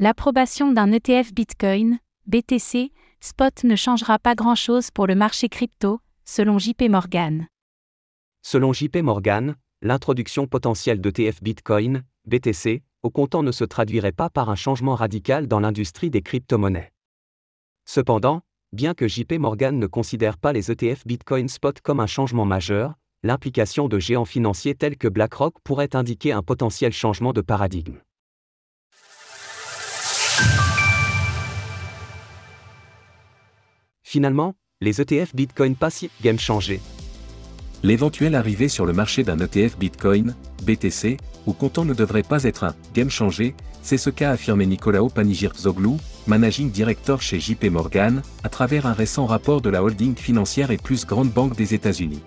L'approbation d'un ETF Bitcoin, BTC, spot ne changera pas grand-chose pour le marché crypto, selon JP Morgan. Selon JP Morgan, l'introduction potentielle d'ETF Bitcoin, BTC, au comptant ne se traduirait pas par un changement radical dans l'industrie des crypto-monnaies. Cependant, bien que JP Morgan ne considère pas les ETF Bitcoin Spot comme un changement majeur, l'implication de géants financiers tels que BlackRock pourrait indiquer un potentiel changement de paradigme. Finalement, les ETF Bitcoin Passive Game changé. L'éventuelle arrivée sur le marché d'un ETF Bitcoin, BTC, ou comptant ne devrait pas être un game changé, c'est ce qu'a affirmé Nicolao Panigirtzoglou, managing director chez JP Morgan, à travers un récent rapport de la holding financière et plus grande banque des États-Unis.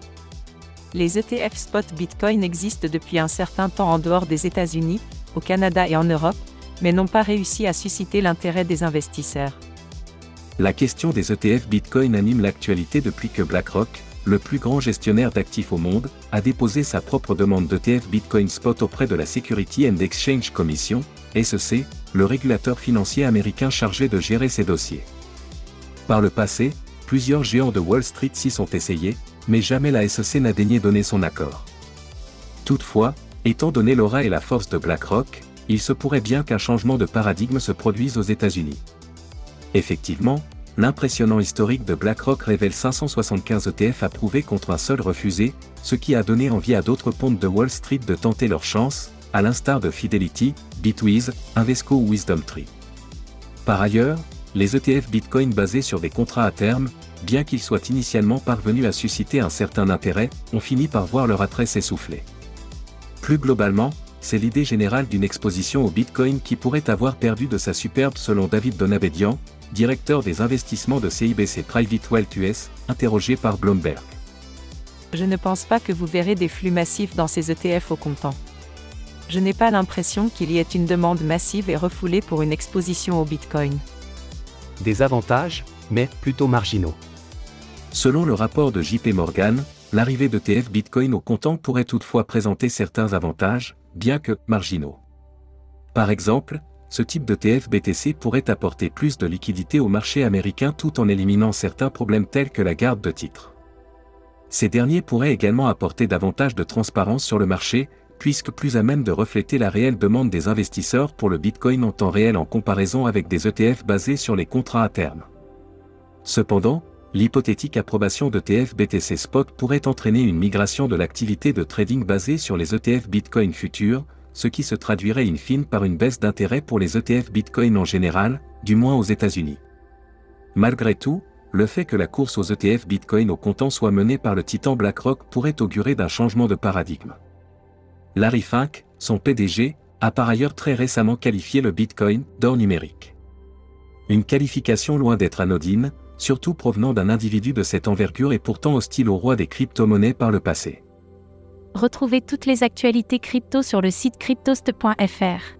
Les ETF spot Bitcoin existent depuis un certain temps en dehors des États-Unis, au Canada et en Europe, mais n'ont pas réussi à susciter l'intérêt des investisseurs. La question des ETF Bitcoin anime l'actualité depuis que BlackRock, le plus grand gestionnaire d'actifs au monde, a déposé sa propre demande d'ETF Bitcoin Spot auprès de la Security and Exchange Commission, SEC, le régulateur financier américain chargé de gérer ces dossiers. Par le passé, plusieurs géants de Wall Street s'y sont essayés, mais jamais la SEC n'a daigné donner son accord. Toutefois, étant donné l'aura et la force de BlackRock, il se pourrait bien qu'un changement de paradigme se produise aux États-Unis. Effectivement, l'impressionnant historique de BlackRock révèle 575 ETF approuvés contre un seul refusé, ce qui a donné envie à d'autres pontes de Wall Street de tenter leur chance, à l'instar de Fidelity, Bitwiz, Invesco ou WisdomTree. Par ailleurs, les ETF Bitcoin basés sur des contrats à terme, bien qu'ils soient initialement parvenus à susciter un certain intérêt, ont fini par voir leur attrait s'essouffler. Plus globalement, c'est l'idée générale d'une exposition au Bitcoin qui pourrait avoir perdu de sa superbe selon David Donabedian, directeur des investissements de CIBC Private Wealth US, interrogé par Bloomberg. Je ne pense pas que vous verrez des flux massifs dans ces ETF au comptant. Je n'ai pas l'impression qu'il y ait une demande massive et refoulée pour une exposition au Bitcoin. Des avantages, mais plutôt marginaux. Selon le rapport de JP Morgan, l'arrivée de TF Bitcoin au comptant pourrait toutefois présenter certains avantages, bien que marginaux. Par exemple, ce type de TF-BTC pourrait apporter plus de liquidité au marché américain tout en éliminant certains problèmes tels que la garde de titres. Ces derniers pourraient également apporter davantage de transparence sur le marché, puisque plus à même de refléter la réelle demande des investisseurs pour le Bitcoin en temps réel en comparaison avec des ETF basés sur les contrats à terme. Cependant, l'hypothétique approbation de TF-BTC Spot pourrait entraîner une migration de l'activité de trading basée sur les ETF Bitcoin futurs, ce qui se traduirait in fine par une baisse d'intérêt pour les ETF Bitcoin en général, du moins aux États-Unis. Malgré tout, le fait que la course aux ETF Bitcoin au comptant soit menée par le titan BlackRock pourrait augurer d'un changement de paradigme. Larry Fink, son PDG, a par ailleurs très récemment qualifié le Bitcoin d'or numérique. Une qualification loin d'être anodine, surtout provenant d'un individu de cette envergure et pourtant hostile au roi des crypto-monnaies par le passé. Retrouvez toutes les actualités crypto sur le site cryptost.fr.